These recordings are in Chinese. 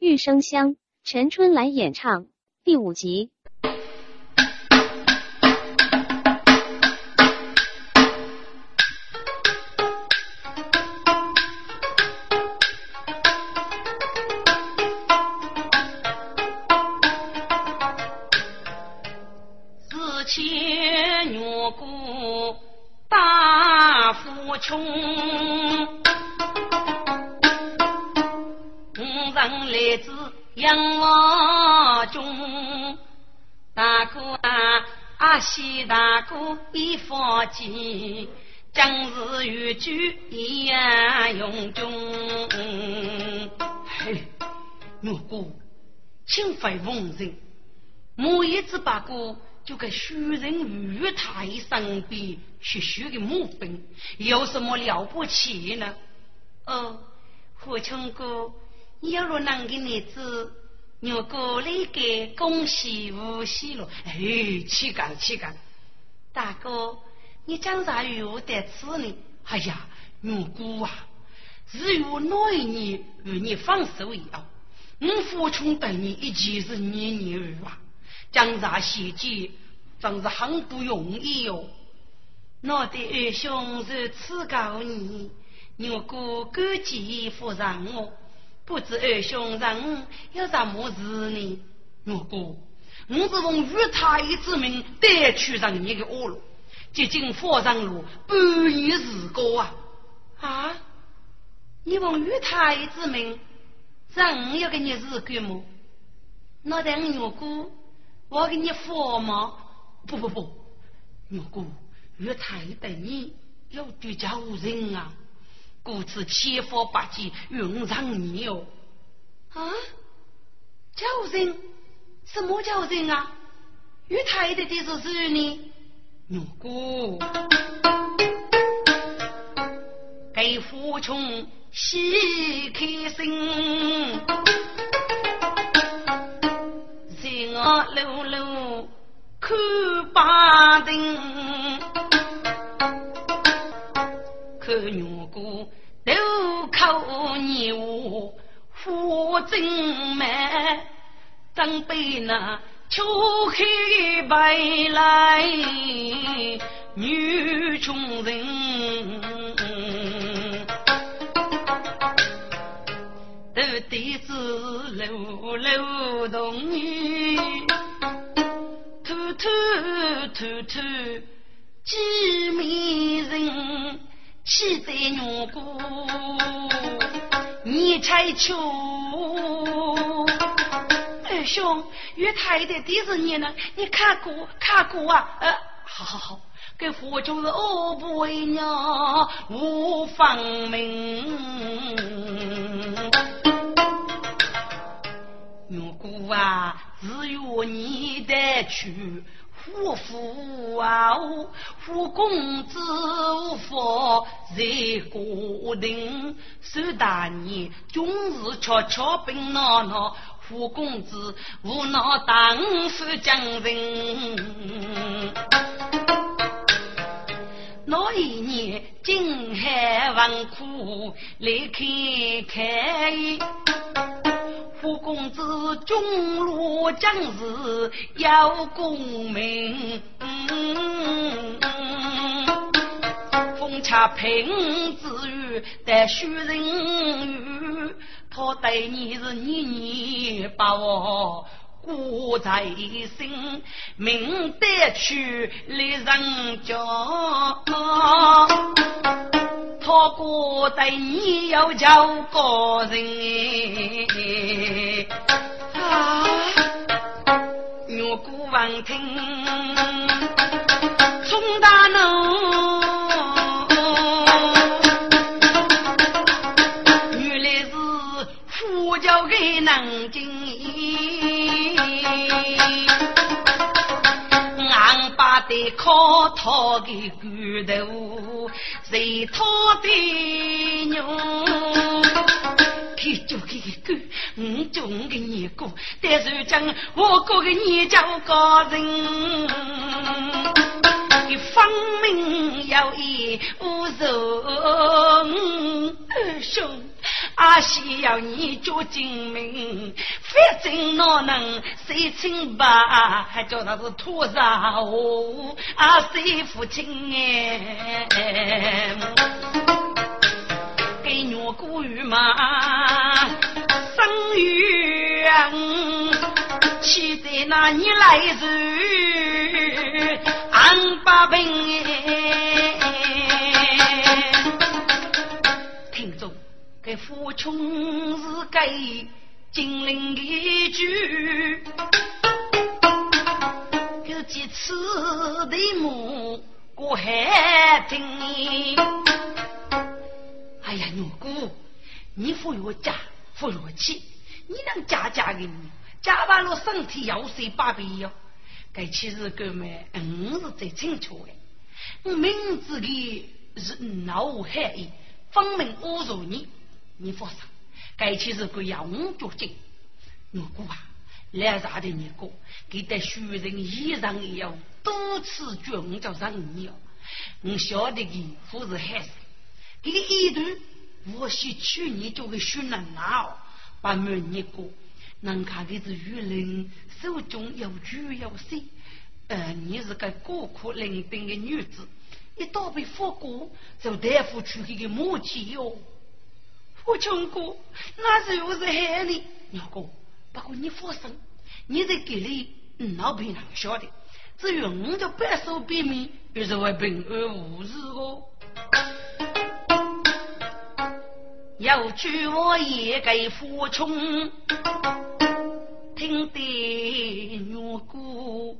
玉生香，陈春兰演唱第五集。发急，将士欲举一样用中。嘿，我哥，请非逢人，我一直把哥就给虚人于太身边去学个木兵，有什么了不起呢？哦，父亲哥，你要若能给你子。我过来给恭喜无喜了，哎，岂敢岂敢！大哥，你讲啥与我得此呢？哎呀，我姑啊，只有那一年与你放手一样，我父亲对你一直是念念不忘，讲啥细节真是很不容易哟。我的二兄是赐告你，我姑感激服让我。不知二兄人有什么事呢？我哥，我是奉玉太之命带去让你的恶路，接近火上路半年时过啊！啊！你问玉太之命让要给你日干么？那等我姑，我给你佛吗？不不不，我姑，玉太对你要对家无人啊！故此千方百计用上你哦！啊，叫人？什么叫人啊？玉太太的是谁呢？如果给父亲喜开心，在我楼楼看八丁，看女。都靠你我父正美，长辈那秋黑白来女穷人，都得是楼楼动女，偷偷偷偷几美人。气在女姑，你才求二兄，玉太太的是你呢？你看过看过啊？呃，好好好，给父就是恶不为娘，无芳名。女姑啊，只有你得去。夫妇啊，夫公子无法在国定，守大年终日悄悄奔闹闹，夫公子无脑当是将人。那一年金海万苦来开开。胡公子中路将士有功名，风恰平之余待虚人语，他对你是年年把我挂在心，明得去来人家。他过对你要叫个人啊，我姑王听，宋大奴，叫给南京，俺把的靠他的骨头。谁他的娘？去就给个狗，我中的你哥，但是讲我哥的你叫个人，你分明有意无人。二兄，阿西要你做精明，反正哪能谁清白，还叫他是土少，啊谁父亲哎，给牛过雨嘛，生冤，期待那你来日，安八平。父穷是给金陵一句，有几次的母过海听。哎呀，女姑，你富有家，富有气，你能家家给你，家完了身体要睡八倍哟。该其实哥们，嗯是最清楚的，我明知的是脑海，分明侮辱你。你放心，该去是个养脚精。如果啊，来啥的你哥，给得虚人衣裳一样，多次叫我叫人你哦。我晓得的，不是害死。给你一段，我是去年就会训人哦，把门你过，能看的是愚人，手中有酒有色。呃，你是个孤苦伶仃的女子，一到被佛过，就大夫去给个母亲哟。我穷过，那是又是害你，鸟哥。不过你放心，你在给里老别人晓得。至于我的白手边面，又是会平安无事哦。有句我也给父穷，听得鸟哥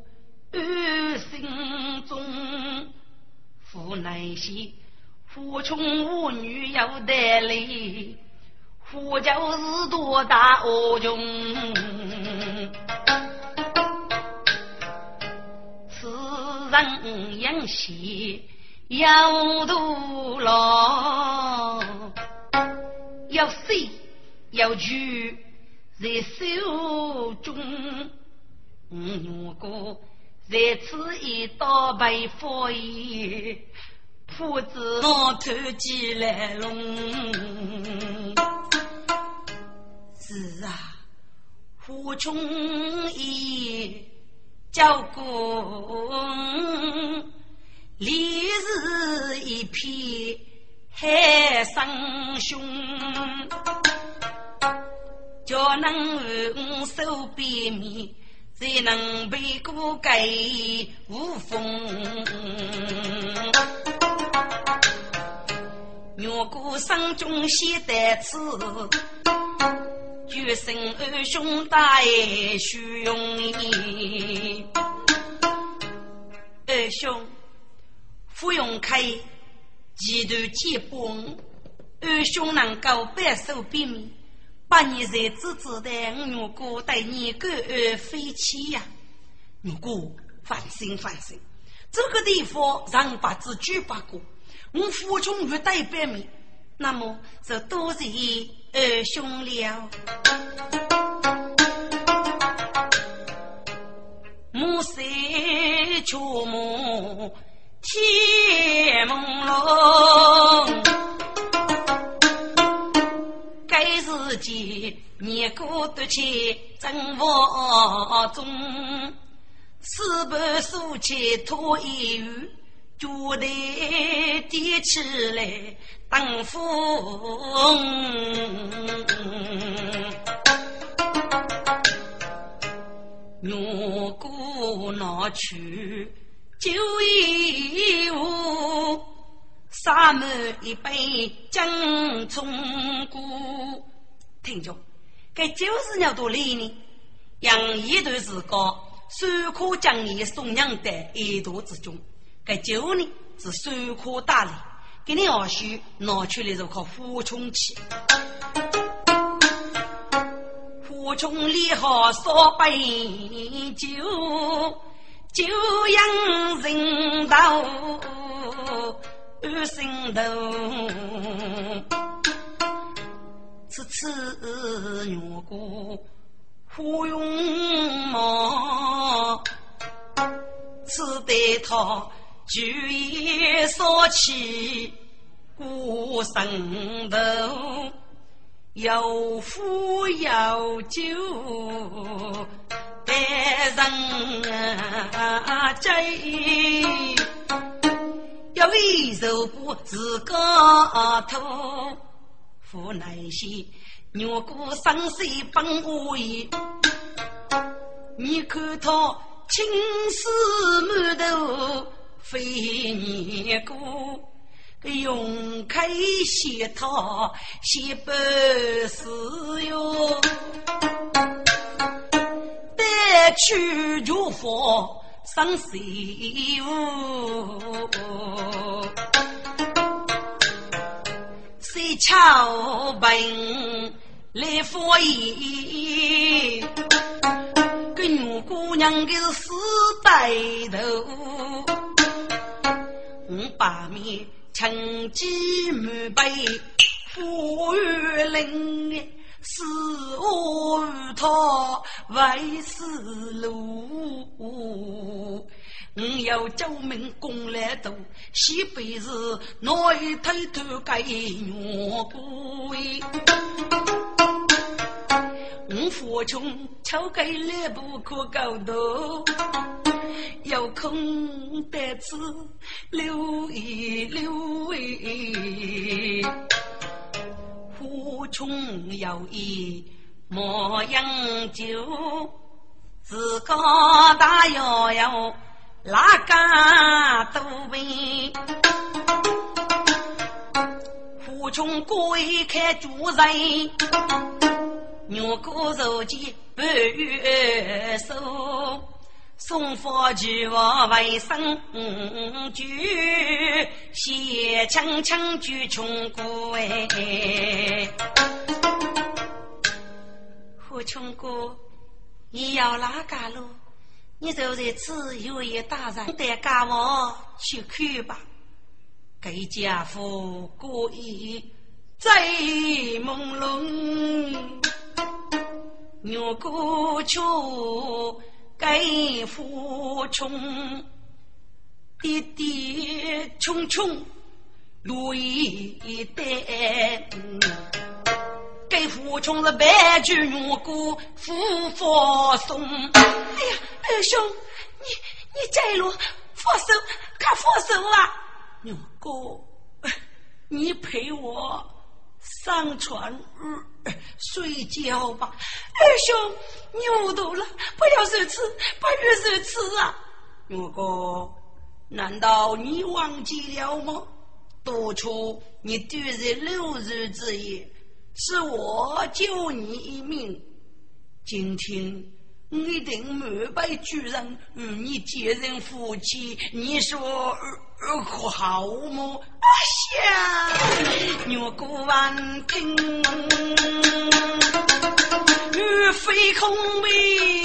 安心中，父难些。父穷无女有得力，父就是多大恶穷。此人养息要多劳，要死要住在手中。如果在此一道被佛爷。父子我偷鸡来笼，是啊，父穷也叫公，历日一片海生凶，叫能手边面，才能被过盖无风。若果生中先得此，决生二兄大爱虚荣意。二兄，傅永开，几度结崩，二兄能够白手边面，把你在子子的若果对你感而飞起呀！若果放心放心，这个地方让八字举八过。我父兄欲带百米，那么就多谢二兄了。暮色悄暮，天朦胧，该时节年过得去正房中，四百书签托一语。脚头低起来等风，若过拿去酒一壶，洒满一杯江中歌。听着，这就是鸟多里呢，养一段时光，虽可将你送养在一途之中。该酒呢是手可打理，给你二叔拿出来就靠俯冲去。俯冲里好烧杯酒，酒养人道二心头。此次月过芙蓉梦，此得他。酒意烧起过神头，有富有酒，待人ใจ要为受过自个头，无奈些牛过生死本无言，你看他青丝满头飞年过。用开写他写不是哟，带去就放上西屋，谁敲门来佛爷？跟姑娘的死白头，我把面。成绩满背，富裕林，是我与他为是路。我要救命功来多，西北是内偷偷盖牛鬼。我父穷，巧给两不可高头，有空得子留一留意。父穷有意莫饮酒，自个大摇摇哪家都为。父穷贵开主人。牛过如今半月收，送佛去我为生举，写枪枪举穷哥哎，胡穷哥，你要哪家路？你就在此有一大人带家我去看吧。给家父故意在朦胧。牛过去给父穷，爹爹穷穷路一担，给父穷是白驹牛过福佛送。哎呀，二兄，你你在路佛手，看佛手啊！牛哥，你陪我上船。睡觉吧，二兄，牛犊了，不要如此，不要如此啊！牛哥，难道你忘记了吗？当初你丢在六日之夜，是我救你一命。今天一定满背巨人与你结成夫妻，你说可好吗？下牛过万听，欲飞空飞，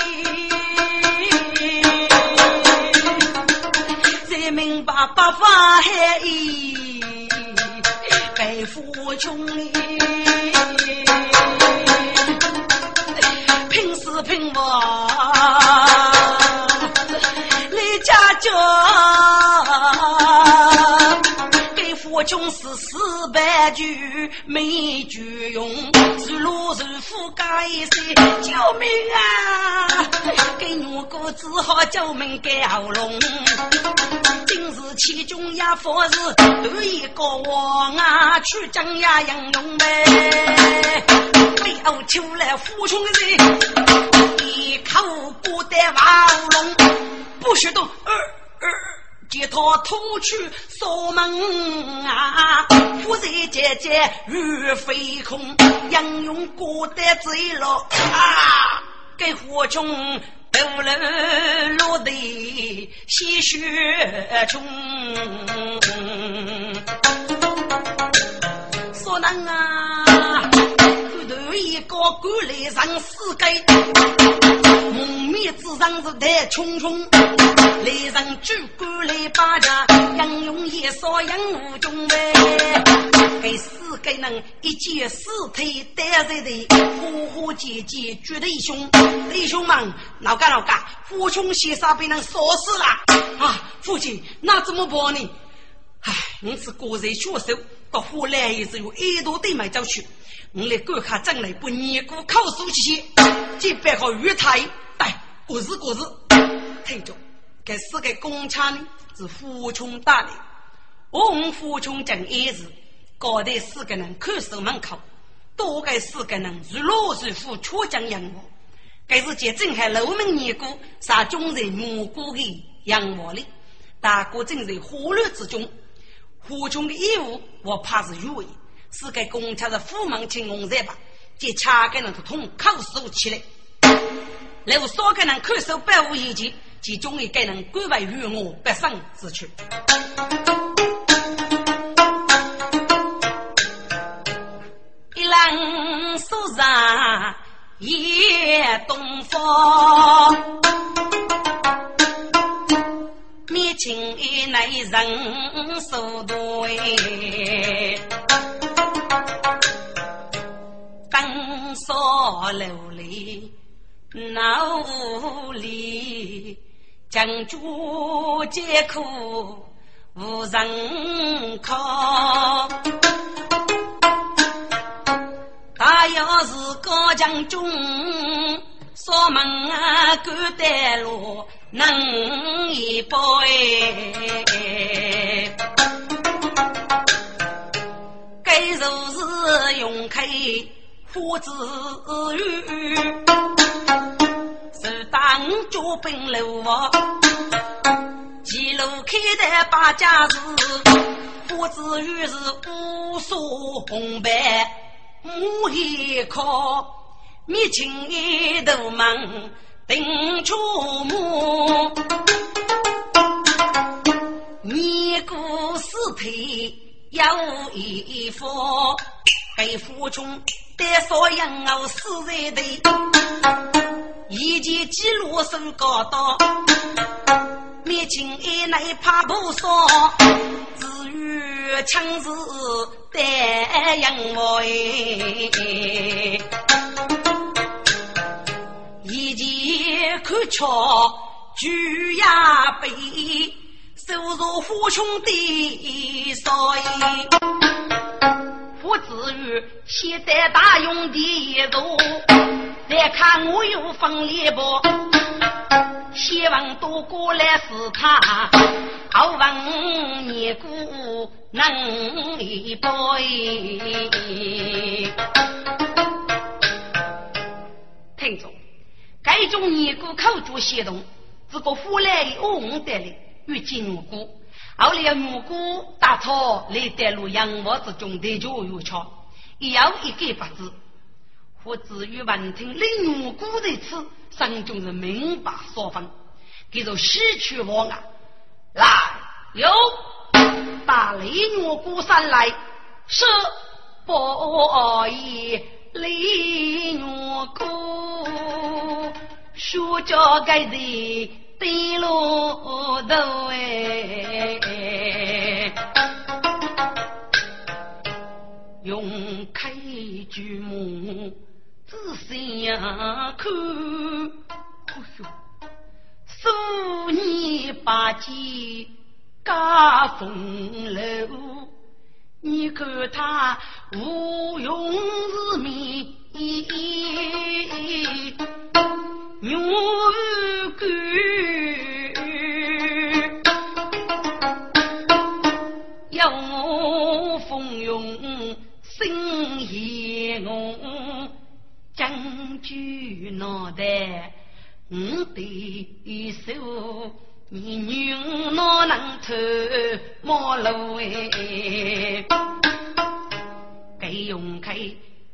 才明白八方海意，该富穷死拼活，离家家。我穷死死白驹没具用，是路是富家一些救命啊！给我哥只好救命给喉咙。今日其中也佛是头一个王啊，去将呀英勇呗。背后出来富穷人，一口不得喉咙，不许动。接他偷去锁门啊！夫人姐姐如飞空，英勇过得最牢啊！给火中都了落得鲜血冲，说能啊！头一个赶来上四界。蒙面之上是太匆匆，来人举官来把家，杨勇也少杨无中呗。给四个人一见尸体带在头，呼呼姐姐绝对凶。弟兄们，老干老干，父兄先生被人烧死了啊！父亲，那怎么办呢？唉，你是个人血手。到后来也是有一多对买走去。我来观看将来不年过考书期间，即办好玉台，哎，过日过日。听着，这四个工厂呢是富穷打的，我们富穷讲一日，高头四个人看守门口，多个四个人如老如虎，出将养我。该是见正海楼门年过，杀中人无辜的养我哩。大哥正在火热之中，火中的义务我怕是有为，是该公差的虎门请红在吧？接恰个人都通口述起来，留少个人看守百无一及，其中一个人归为于我不胜之躯。一人手上夜东风。面前那人手多哎，灯烧楼里闹里，将主艰苦无人靠。他要是高将军。锁门啊，赶带路能一步哎，该如是用开花子雨，是当脚本路啊，一路开的八家子，花子雨是无数红白木一靠。灭青一头门定出目，灭过尸体有一副，被府中带所养我死在地，一见记录手高刀，灭青一内怕不少，至于枪子带养我看瞧，举呀背，收入富穷的少爷。我至于现在大用的一路，来看我有分裂不？希望多过来是他，好问年姑能一杯。听着。该种尼姑口角协同，这个湖来的红带来遇见蘑菇，后来蘑菇大草来带路羊毛之中，的就有巧，一有一个法子。我至于闻听领蘑菇的词，心中是明白所分，给做西去往啊，来有打雷蘑菇山来，是不义。李月姑，说着该人对路头哎，用开举目仔细看，哎呦，数年八季家风流。你看他无用是面，牛肝，要我奉用心言我将军脑袋，我的手。你女哪能偷马路哎？该用开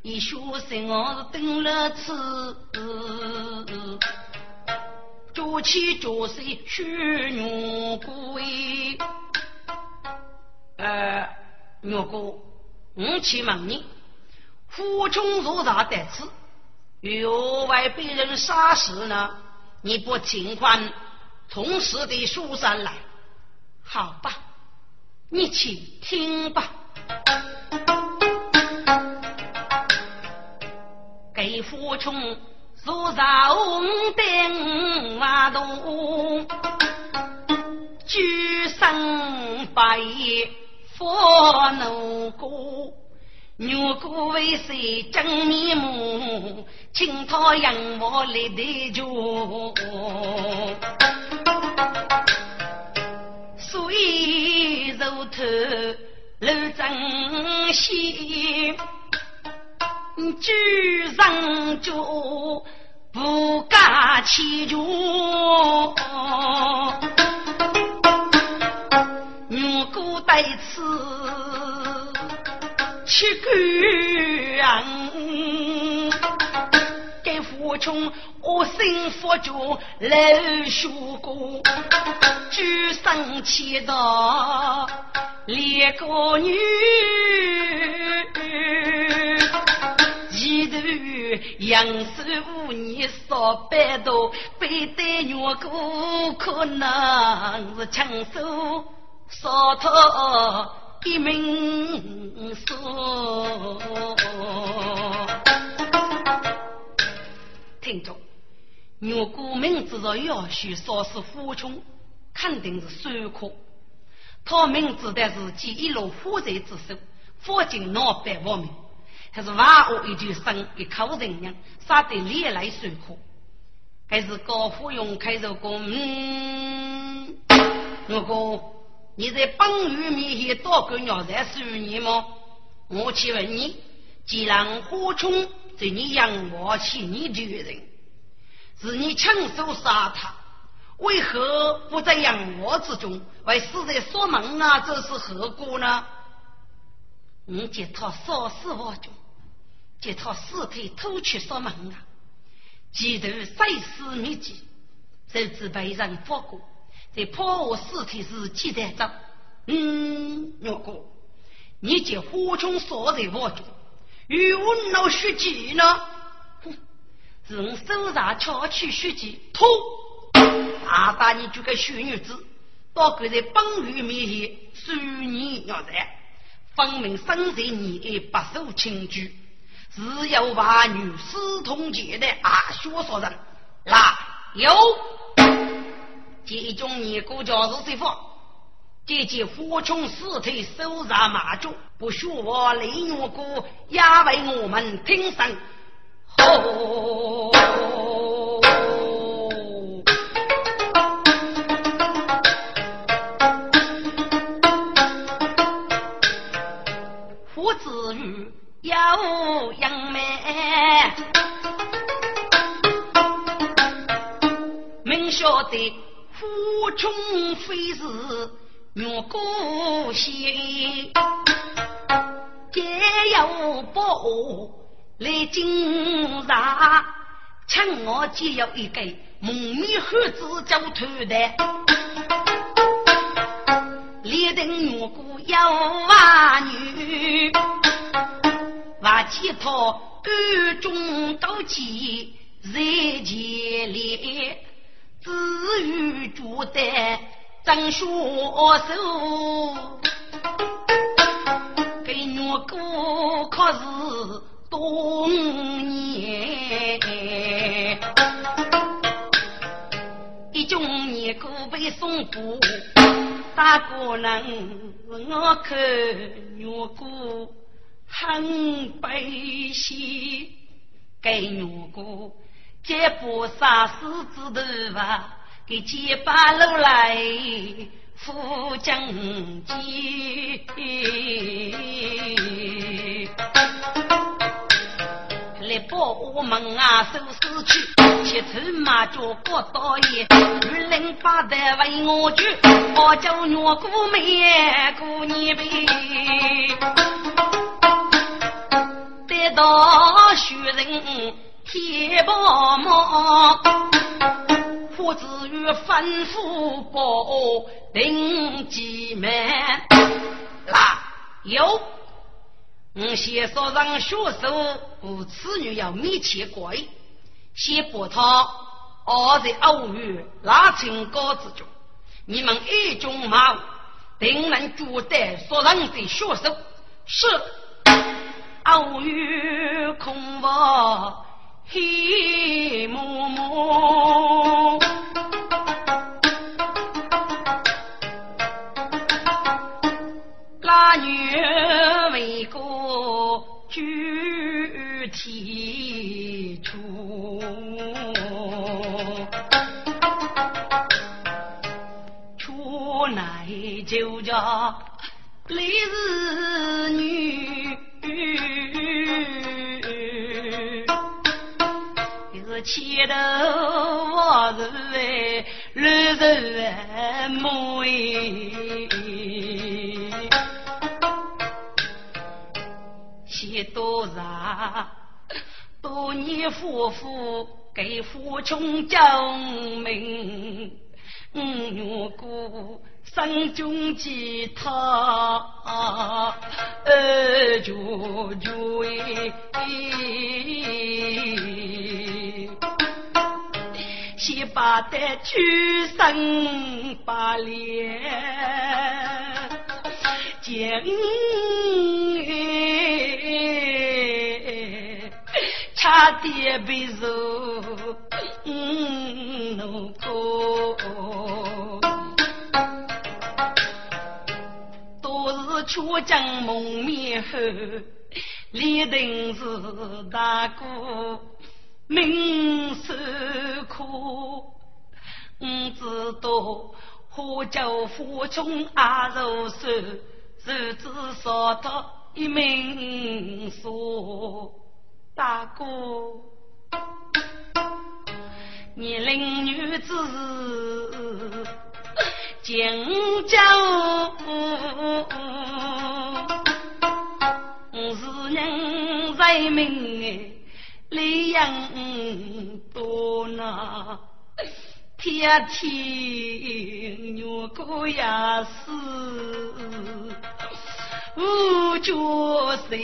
一学生我是等了次，脚起脚睡学牛姑哎。呃，牛姑，我去问你，富穷如啥得此？又为被人杀死呢？你不情况？从实的书上来，好吧，你请听吧。给父穷坐上顶瓦洞，举身白佛奴哥。牛哥为谁真面目？请他养我来对酒。水如头露真心，举上酒不敢欺酒。牛哥对此。七个给父穷，我心佛教老学过，举生气的两个女，杨氏五年少百多，背对月过可能是强手少他。一名说，听着，如果明知道要许说是富穷，肯定是酸苦。他明知道自己一路负债之手，佛经闹百万名，还是万恶一句生一口人娘，杀得脸来酸苦，还是高富用开着工，嗯，如果。你在本玉面前多个鸟在数你吗？我请问你，既然火穷在你养活起你的人，是你亲手杀他，为何不在养我之中，为死在锁门啊？这是何故呢？你借他烧死我中，借他尸体偷去锁门啊？企图碎尸灭迹，甚至被人发过。在破坏尸体时记载着，嗯，如果你将火中烧在我中，与我闹血迹呢？哼，是我手上敲去血迹，吐，大打你这个小女子，到跪在本狱面前受你要债，分明生在你的白手青驹，只有把女私通奸的阿血说人，来有。这种年过家是谁放？这件火穷尸体手上马脚，不许我雷月哥也为我们听声吼！父子与有杨梅，明晓得。父穷非是月过仙，皆有宝来惊杀。趁我只有一个蒙面汉子叫头的，立定月过要娃女，娃其他暗中斗气在前列。至于住的张学手，给我哥可是多年，一种年哥被送过，大哥能我看我哥很悲喜，给我哥。接不杀死子头吧，给接把路来扶将军。来报我们啊，收尸去，骑车马脚过道爷，玉林八代为我救，我叫岳姑妹过年呗，得到学人。铁宝马，父子与吩咐保定吉门。啦，有，我先说让学手和此女要密切关，先把他熬在偶遇拉成高之中。你们一中马，定能绝对说人的学手是偶遇空房黑茫茫，拉牛为哥具体出，出来就叫李四女。前头我是为绿人母先多少多年夫妇给父亲证明，生中吉他二舅舅先把的举身把脸见。差点被肉弄都是出将蒙面后，李定是大哥命受苦，我知道花椒花中阿如手，手指烧到一命说。大哥，年龄女子敬酒，是人在命力养多呐，天天女过也是无角色。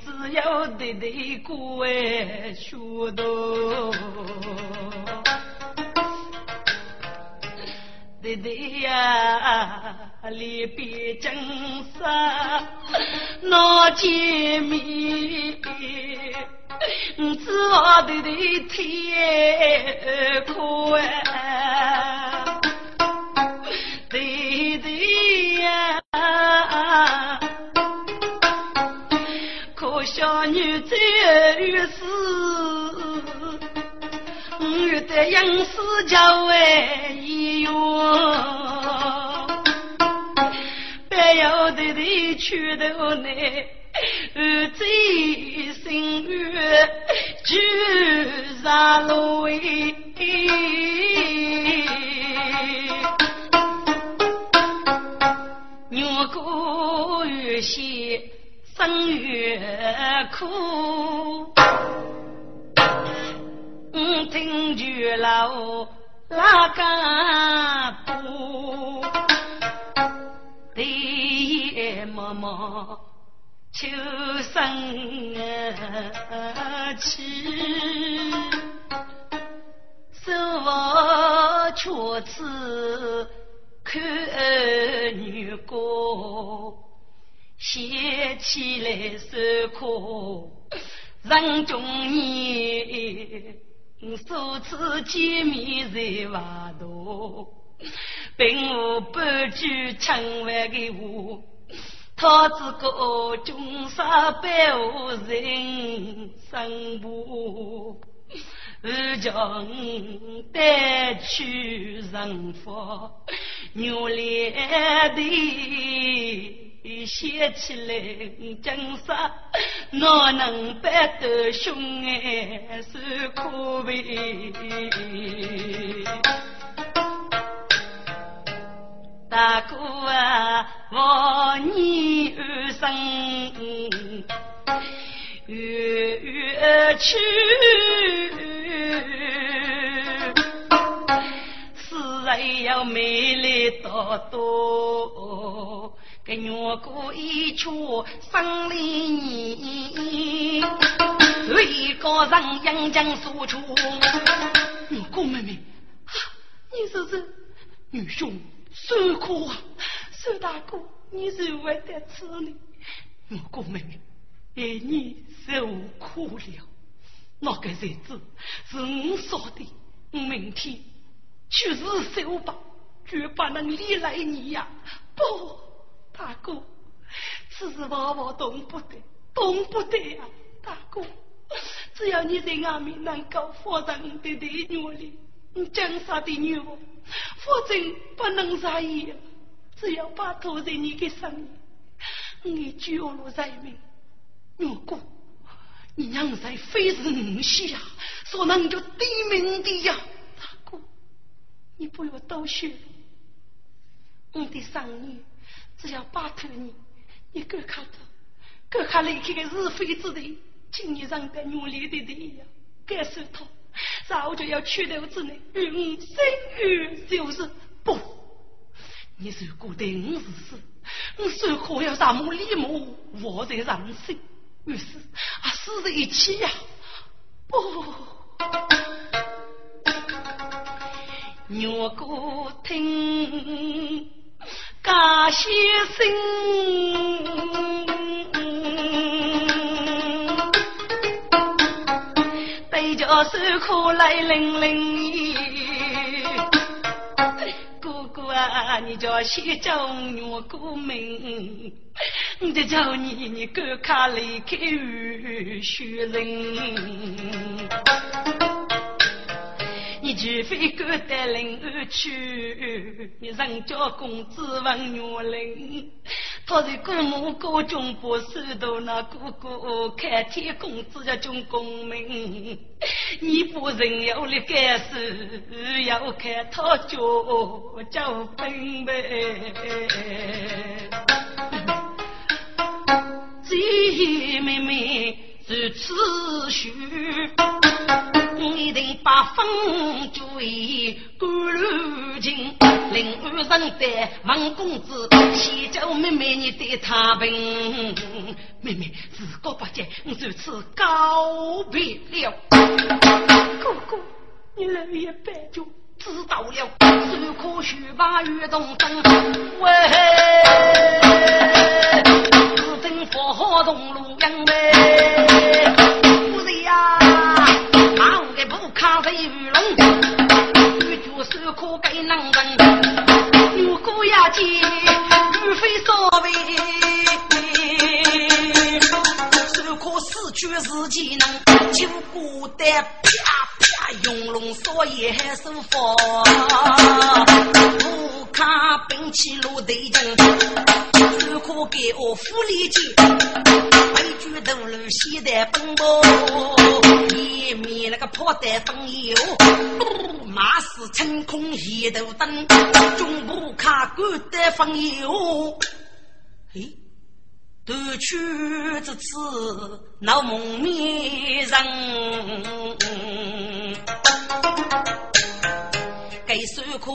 只要对对过哎，学到，弟弟呀，离别真杀闹见面，只我对对天苦哎，弟弟呀。可小女在于世，我的杨氏叫为医院，不要的的去头呢，儿子心愿就上路牛过月些。正月苦，住了那个布，爹妈秋生气，手握钳子看女歌。写起来受苦，人中年，首次见面在外头，并无半句称谓的话，他只个穷杀百无人生母，而将带去人佛，牛脸的。写起来真杀，哪能白得兄哎是可悲。大哥啊，望你二生月月去，死人要美丽多多。给我过一曲生离你，为个人杨江诉出。我姑妹妹，你说是女兄受苦啊？苏大哥，你是为得此呢？我姑妹妹，为你受苦了。那个日子是我说的，我明天去日收吧，绝不能离来你呀！不。大哥，此事娃娃动不得，动不得啊！大哥，只要你在外面能够发展的的女里，江山的女儿，否则不能在意。只要把头在你的上面，你救了人命。如果你娘在非是你死呀，所能就低命的呀，大哥，你不要多说。我的上女，只要把头你，你够看到，够看离开的是非之地，今日让得努力的地呀，感受他。早就要去留之内，与我生于就是不。你如果对我是死，我说可要让我立母活在人生，于是啊死在一起呀！不，若果听家先生。手苦来淋淋，哥哥啊，你叫先叫我过门，我就叫你你赶快离开雨雪人。除非赶得临安去，你人家公子问女人，他是姑母高中不收到那哥哥看天公子要中公门，你不人要立干事，要看他家叫分呗。姐妹妹如此许。一定把风追赶路尽，临安人带王公子，先叫妹妹你对他问。妹妹自告不见，我就此告别了。哥哥，你来也白就知道了，手可须把玉动灯，喂，自真佛好同路阳呗。手可给能人，如果要见玉飞少尉，手可四句是技能，就孤单啪。用龙少爷手法，不看兵器落对阵，手可给我福利金。举头路西在奔波，一面那个破带风油，马是成空一头灯，中部卡关带风油。哎，夺取这次闹蒙面人，该手可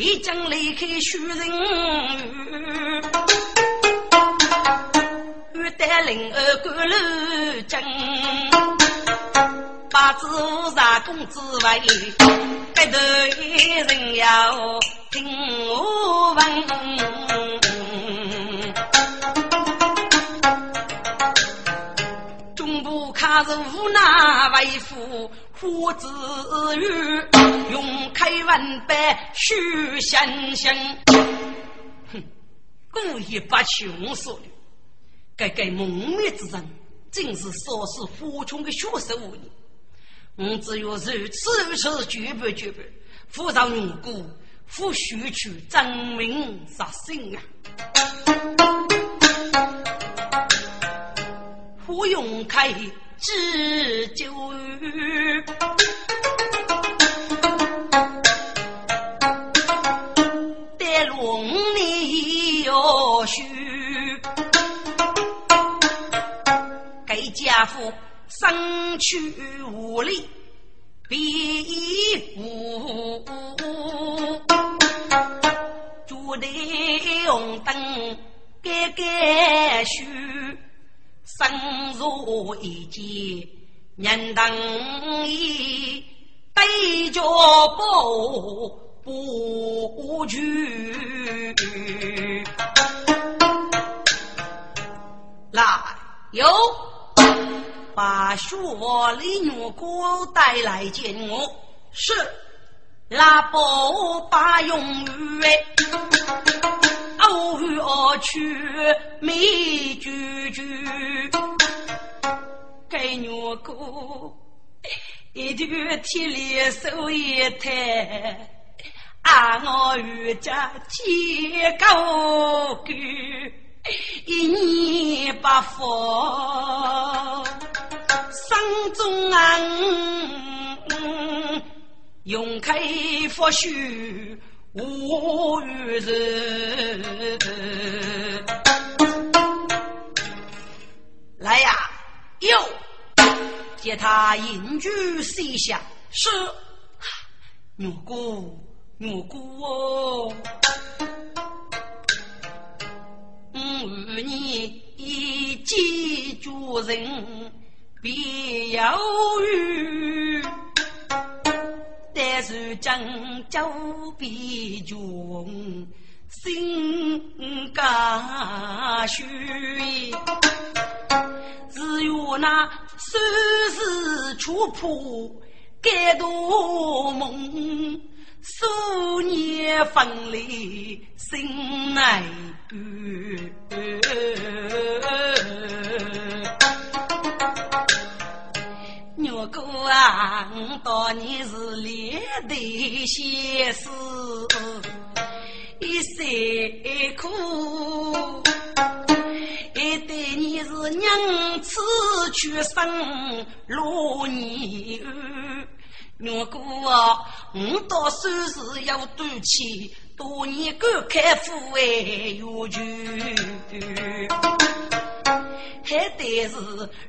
一将离开虚人。玉带领儿赶路征，八字五杀公子为，白头一人要听我部卡是无奈为父，父子语用开文白须先生。故意把穷说的。该该蒙面之人，正是少是富穷的学生而已。我只有如此如此，绝不绝不，扶上女姑，扶须去证明杀心啊！胡永开知酒语，带龙你要须。家父身躯无力，比武，烛台红灯盖盖虚，身如一件人等衣，对脚步不屈，来有。把雪里女姑带来见我，是拉宝把用语，偶遇而去没句句，该女姑一头铁里手一抬，啊我与家结高沟，一年不复，生中啊，永开福须无余人。来呀，又！见他隐居西下，是女姑女姑哦，五年一见主人别犹豫，但是？将就别穷，心肝虚。只有那生死出破，感动梦，数年分离心难安。啊，我当年是连队先师，一生苦。一对你是娘子去生罗女儿，如果我到手时要赌气，多年敢开富为有权，还得是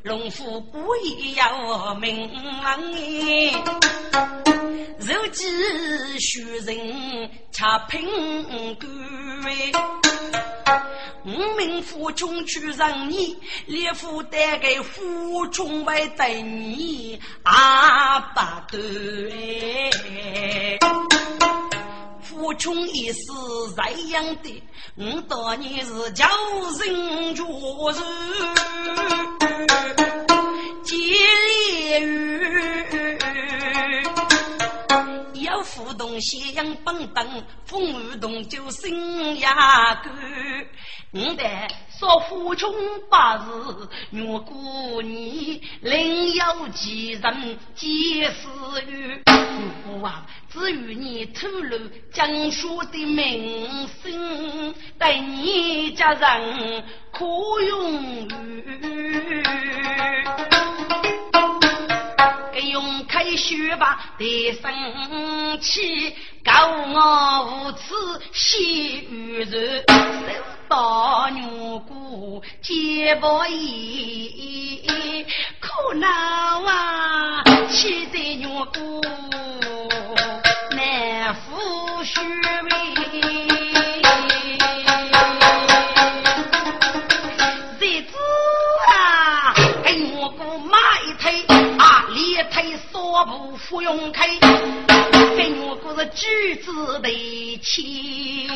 龙虎不一样命硬，如今许人恰凭官。我命夫穷去让你，连夫带给夫穷为对你阿不对。夫穷一世这样的，我当年是叫人绝世，结烈互动西洋蹦蹦，风雨动就心呀干。我得说父穷八日，若过你另有其人皆死于。父啊，只与你透露江书的名声，待你家人可用于。用开学吧的生气，告我无耻戏愚人，手到牛骨接不义，可恼啊！气在牛骨难复虚伪。不用开，跟我哥是举子背起，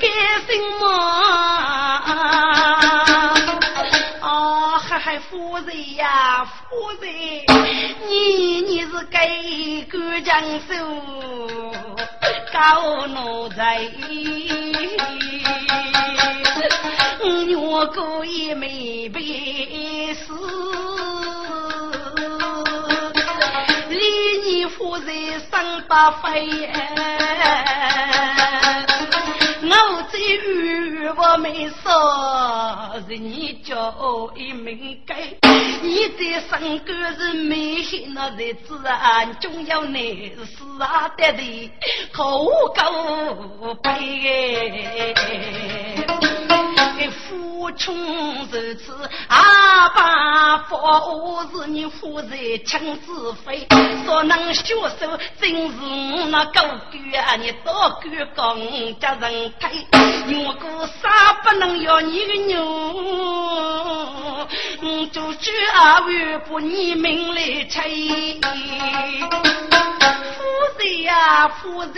干什么？啊，还还夫人呀，夫人，你你是给个将手高奴才，我哥也没背死。人生不飞，我在雨我没说，是你叫一名该，你在生个是没心那日子啊，总要你死啊得的，可够悲。给父穷如此，阿爸父我是你夫人亲自飞，所能学手真是我那狗狗啊！你多狗讲家人推，我哥啥不能要你的牛，嗯，就只阿为不你命来催。夫人呀，夫人，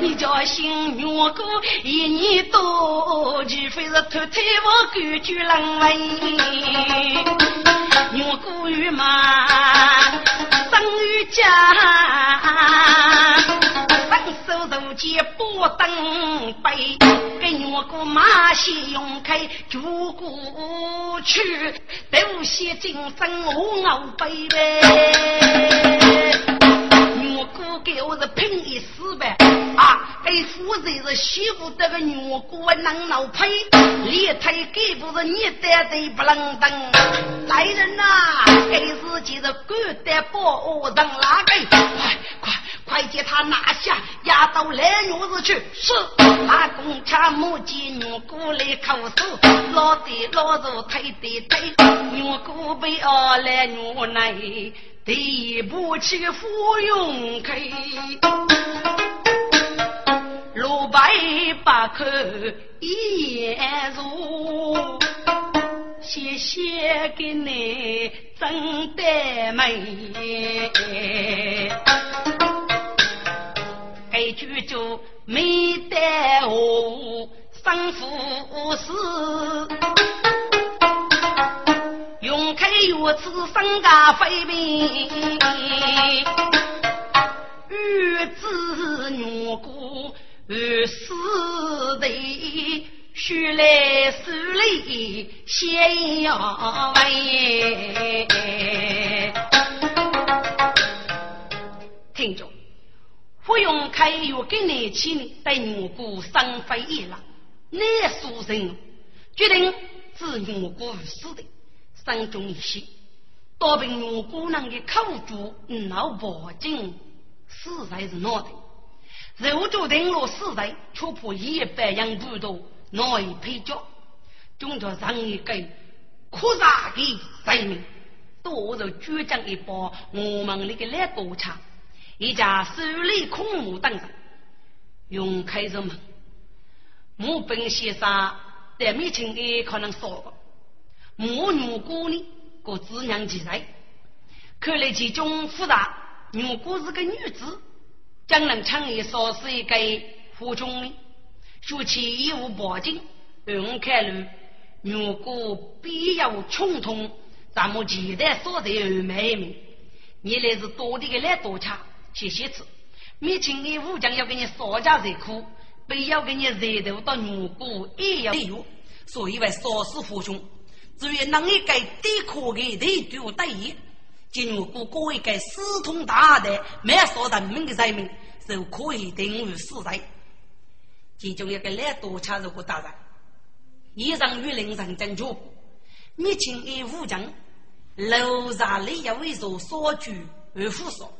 你叫姓我哥一年多，除非是。偷替我感觉冷温，牛骨与马生与家，分手如剑不登杯，给牛骨马先用开九骨去，都写今生我牛背呗，牛骨给我是拼一死呗。啊，给夫人是媳妇得个女姑能老配，连腿给不是你带的不能等。来人呐，给自己的狗带包让哪个？快快快接他拿下，押到来女子去。是，那公差母鸡女姑来口诉，老的老子推的推，女姑被二来女奶。第一步起芙蓉开，六百八口一言入，谢谢给你真的美，这句就没得我生福事。用开月子生家飞兵，玉子女姑二四的，须来手里先要问。听着，不用开药给你去呢，带女姑生飞一了，那书生决定自女姑死的。山中一些，多凭女姑娘的口诀，闹报警，死在是哪的？肉就定了死在，却怕一百人不多，难以配角，中着上一个可杀的生命，多肉倔强一把，我们那个来多长，一家手里空木等着，用开着门，木本先生在面前的可能说过。母女姑呢，各自娘几岁？看来其中复杂。女姑是个女子，将能抢一说是一个父兄呢？说起义务报警，用开路，女姑必要穷通，咱们期待所在而美名。你来是多的个来多吃，谢谢吃。没请你武将要给你少加热苦，非要给你热头到女姑也要有，所以为少死父兄。至于哪一个抵可的对对待遇，经过各位个私通大的没说人民的人民，就可以定为死罪。其中一个来多恰如果大人，以上与令人正确，密请一武将楼上里要为所所居而复说，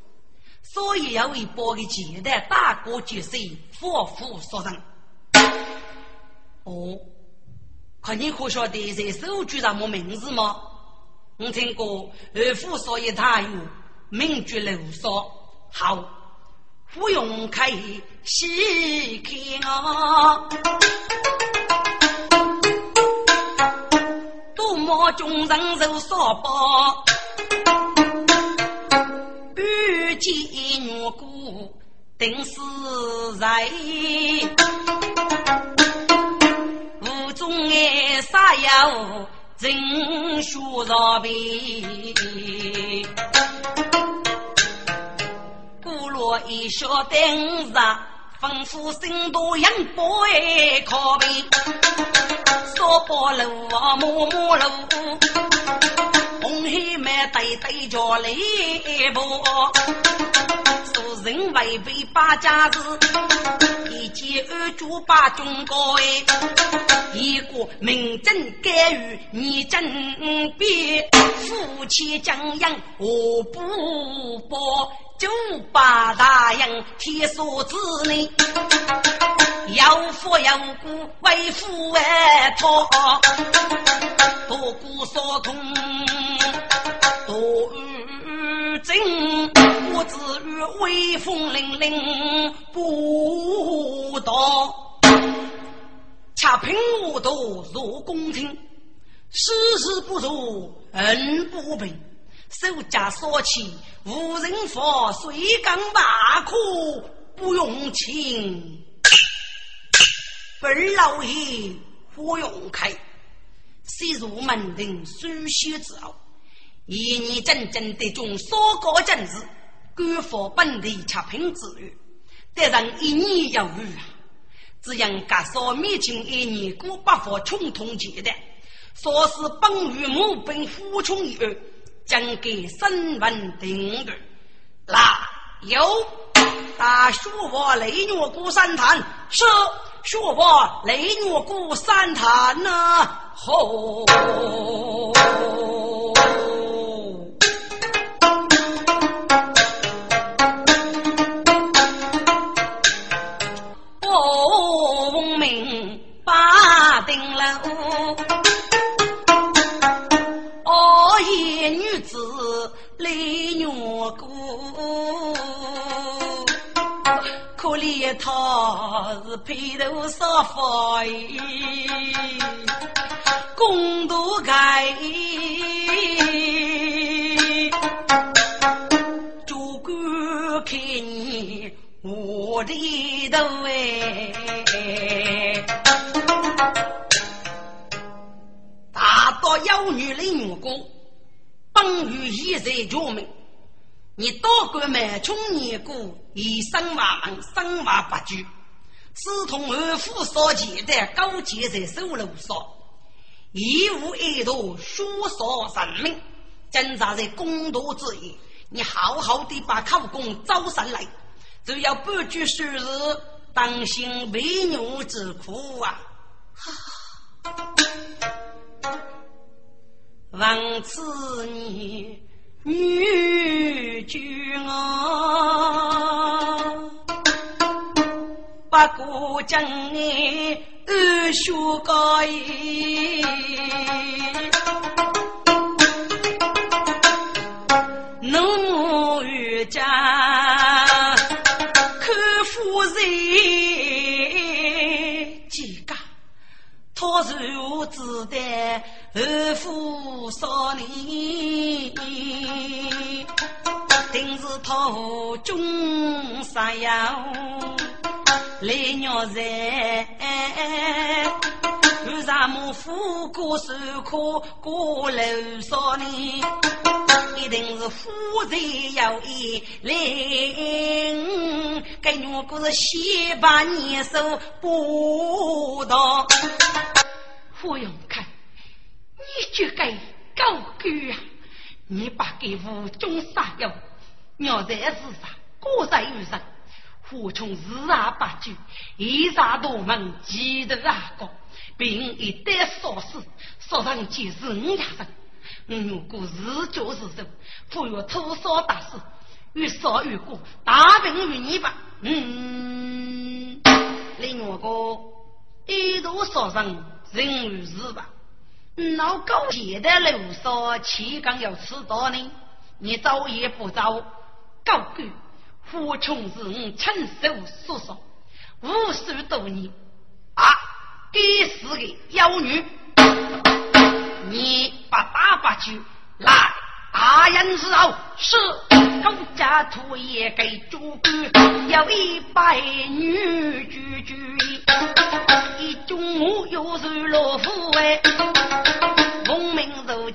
所以要为包的简单大国决胜，佛父所人。哦。可你可晓得在手举什么名字吗？我听过二夫说一他有名绝楼说好，不用开细看啊，多么众人受所报，遇见女姑定是人。爱啥要真学着背，古罗一小灯上，丰富深度养波爱靠背，少波路啊，摸摸路，红黑麦对对着来波。人违背八家子，一见二主把中国哎，一个明正干预你正边，夫妻将养何不报？九八大洋天所之内，有福有故为父而托，多故所通多。真，我只与威风凛凛不道，恰凭我都入宫廷，事事不如恩不平，守家所起无人防，水缸马可不用情。本老爷不用开，虽入门庭书写之后。一年真正的种所过政治，官府本地吃品之余，得人一年有余啊！只因格少灭清一年过百佛穷通阶段，说是本与母本夫穷以后，将给身份定律。那有大书我雷诺过三坛，是说我雷诺过三坛呐，吼！定了屋，傲衣女子泪如沽，可怜他是披头散发衣，共度盖衣，主顾看你我的头哎。大到妖女领员工，本于一在救命。你多管满穷年过，一生万门，生娃不绝。私同二夫所见的高洁在手路上，义无爱徒，疏少人命，挣扎在公道之夜。你好好的把口供招上来，只要不拘数日，当心为奴之苦啊！王此你。女君啊，不过将你二学改，奴与家可夫人几个，他如子的。二夫少年，定是头中山腰来鸟在，为啥么富过手可过楼少年？一定是夫人要一领，该女姑是先把年手不到，不用看。你就该高官啊！你把给吴中杀掉，鸟在世上，国在于人。胡从日啊八九，一杀多门，几得阿哥，并一旦烧死，烧上几十五家人。我如果日久日寿，不若土烧大事，越烧越过，大病于你吧。嗯，另外个一度烧上人与日吧。老狗血的路上，气刚要迟到呢，你走也不走，高官胡琼是我亲手所杀，无数多年啊！该死的妖女，你把大把去来，大人之后是高家土也给主官，有一百女居居，一中午又是老夫哎。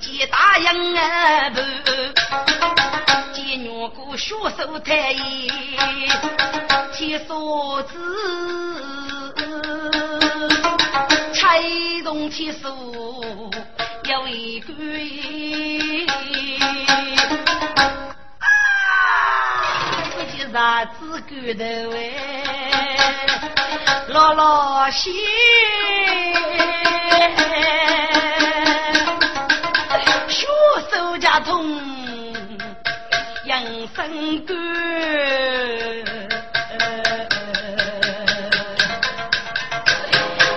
见大英儿不，见女姑血手太严，天梭子，吹动天梭有一个，啊，不见啥子骨头哎，老老些。养生肝，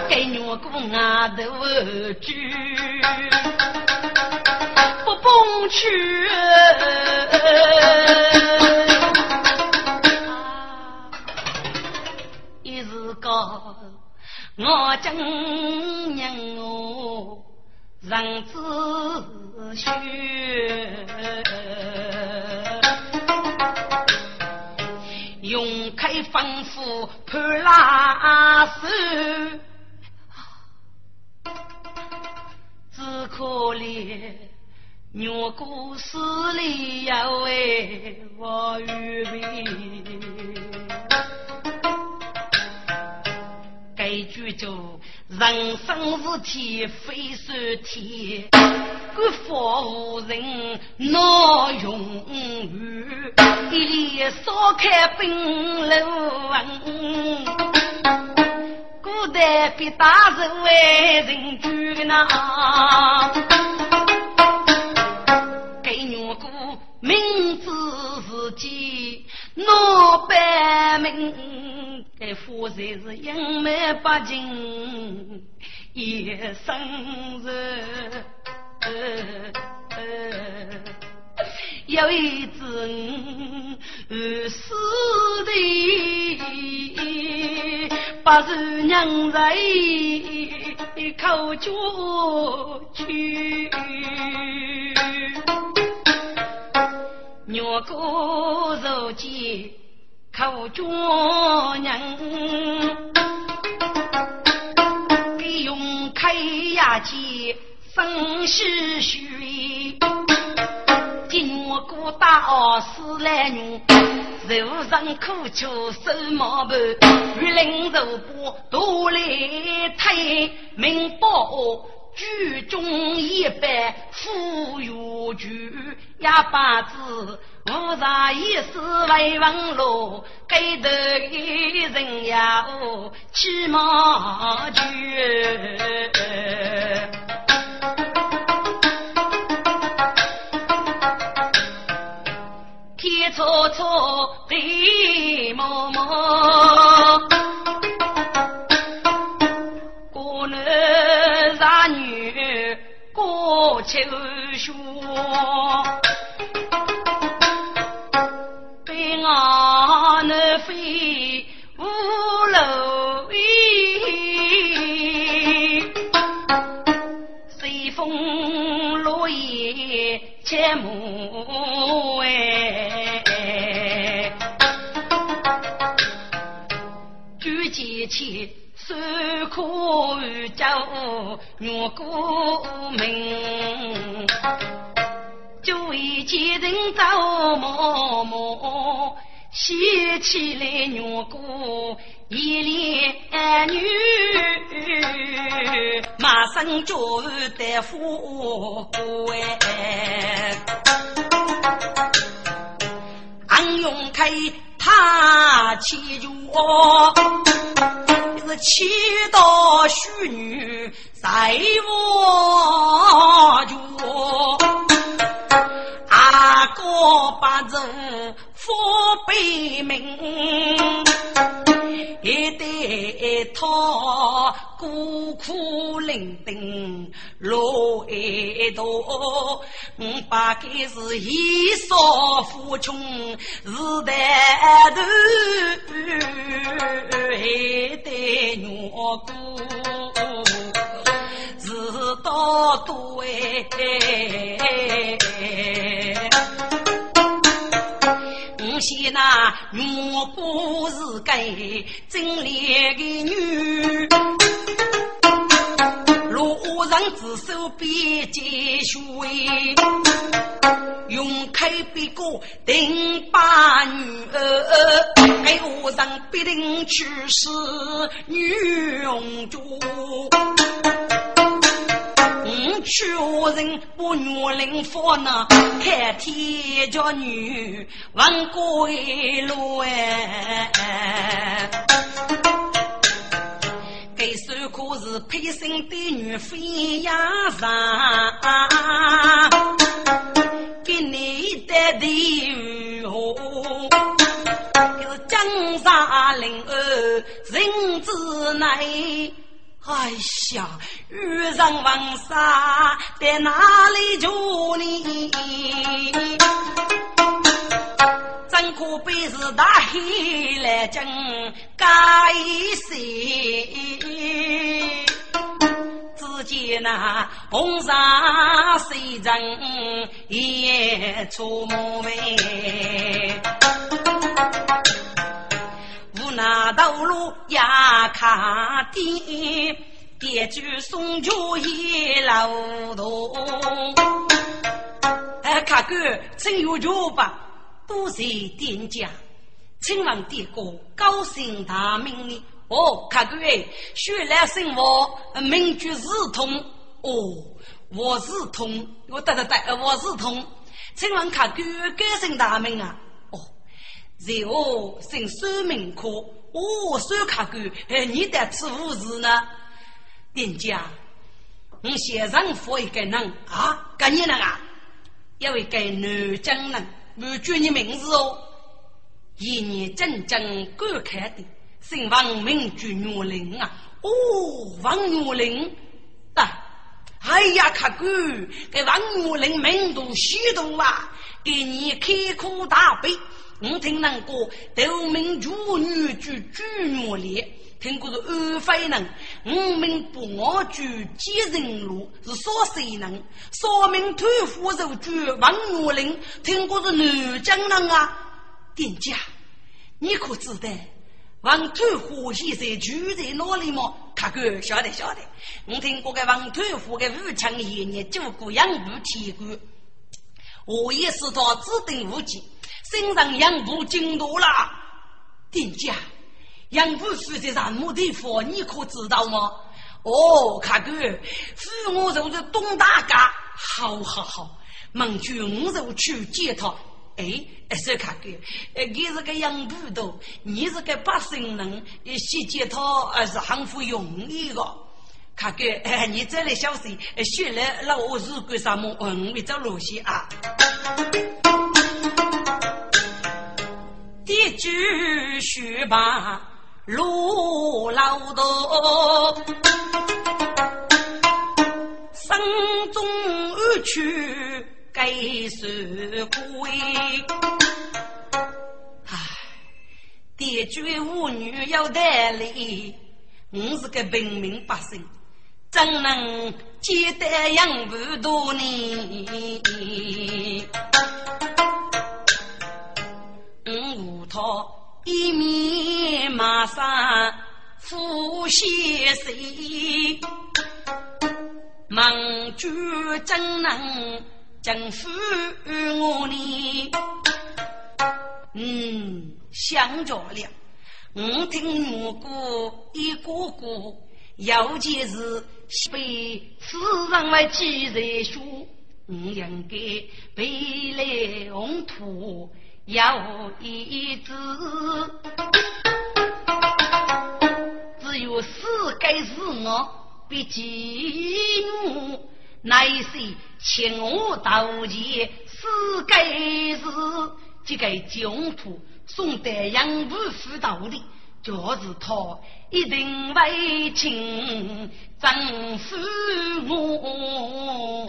给女姑牙头猪，不去。一时个我真娘哦，人子。血，用开丰富潘拉手，只可怜牛姑死里有为我预备。该剧中人生是天非是天。官夫人闹永语，一里烧开冰楼文，古代比大人为人居呢，给女姑名字是己闹百名，给夫人是英美八经也生日。有一只鱼，死的把是娘在口角去，鸟哥如今口角娘，给用开牙去。生是虚，今我孤打二四来女，肉身苦求手毛白，玉林肉波多来推，明报举中一般富有局，也把子无啥意思为王罗，给得一人要骑马去。错错地默默，过男杀女过秋雪，被俺那飞五楼雨，随风落叶千亩哎。前手可叫月过明，默，写起来月过一连女，马上就得富贵。俺用开他起脚。是七道虚女在我家，阿哥把人父辈名。一代他孤苦伶仃落一道，我八该是一少富穷是带头，一代女姑是道多哎。些那我不是个真烈的女，路上只手边接水，用开笔过定把女儿，给路上必定去世女用主。娶人不女人佛呢，看天叫女往归路哎。给手可是配生的女飞呀上，给你的的哦，是江山灵儿人之内。哎呀，遇上王沙在哪里住呢？真可悲是大黑来争该谁？只见那红纱谁人也出门。那道路呀，卡的，别具送酒一老多。哎，卡哥，真有酒吧？多谢店家，请问店哥高姓大名呢？哦，卡哥哎，学来生活，名句字通。哦，我是通，我得得得，我是通。请问看官改姓大名啊？哦，然后姓孙明科。哦，孙卡官，哎，你的此物事呢？店家，我先生扶一个人啊，干你人啊？一位该南京人，我叫你名字哦。一年真正观看的，姓王名叫岳林啊。哦，王岳林，对。哎呀，客官，给王岳林名度虚度啊，给你开库大悲。我听人过斗名主女主朱岳林。听过是安徽人，五名不我举几人路是陕西人？少名土夫肉举王岳林，听过是南京人啊！店家，你可知道王土夫现在住在哪里吗？卡哥晓得晓得，我听过个王土夫的武强爷爷做过养部天官，我也是他指定无忌，身上养部进多了，店家。杨府负责什么地方，你可知道吗？哦，卡哥，父我就是东大家，好好好，孟军就去接他。哎，是卡哥，呃，你是个杨部的，你是个百姓人，去接他呃是很不容易的。卡哥，哎，你这里小心，学来那我是干什么嗯，你走路线啊。第句续吧。路老多，山中安去该是归。唉，爹绝无女要带礼，我是个平民百姓，怎能接待养不多呢？嗯，套。一面马上呼先水，孟主怎能征服我呢？嗯，想着了。我听我哥一个个，尤其是被世人来记在书，我应该背来红土。有一子，只有死该是我别激怒，乃是请我道歉，死该是这个净土送得杨部辅导的，就是他一定为情征服我。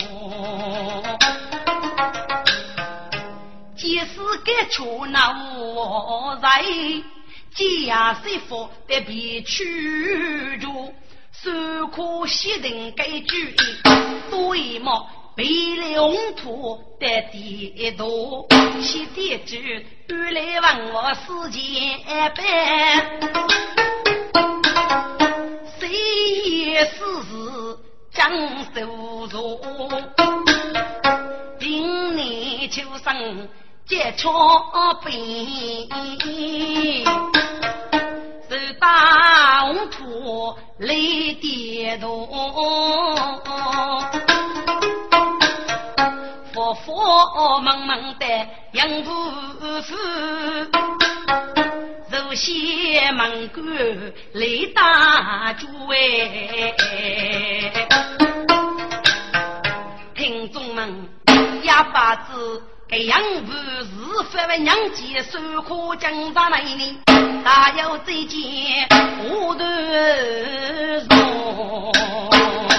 即使该出那我在家媳妇的别去住，手可写定该句意，对么？为了红土得地多，写地址，原来问我时间办，谁也是将手镯，今年秋生。结桥边，是大红土来跌动，佛佛蒙蒙的杨步夫，如些门关来打主哎，听众们哑巴子。给杨府是分为娘家受苦将大美女，大有再见无头容。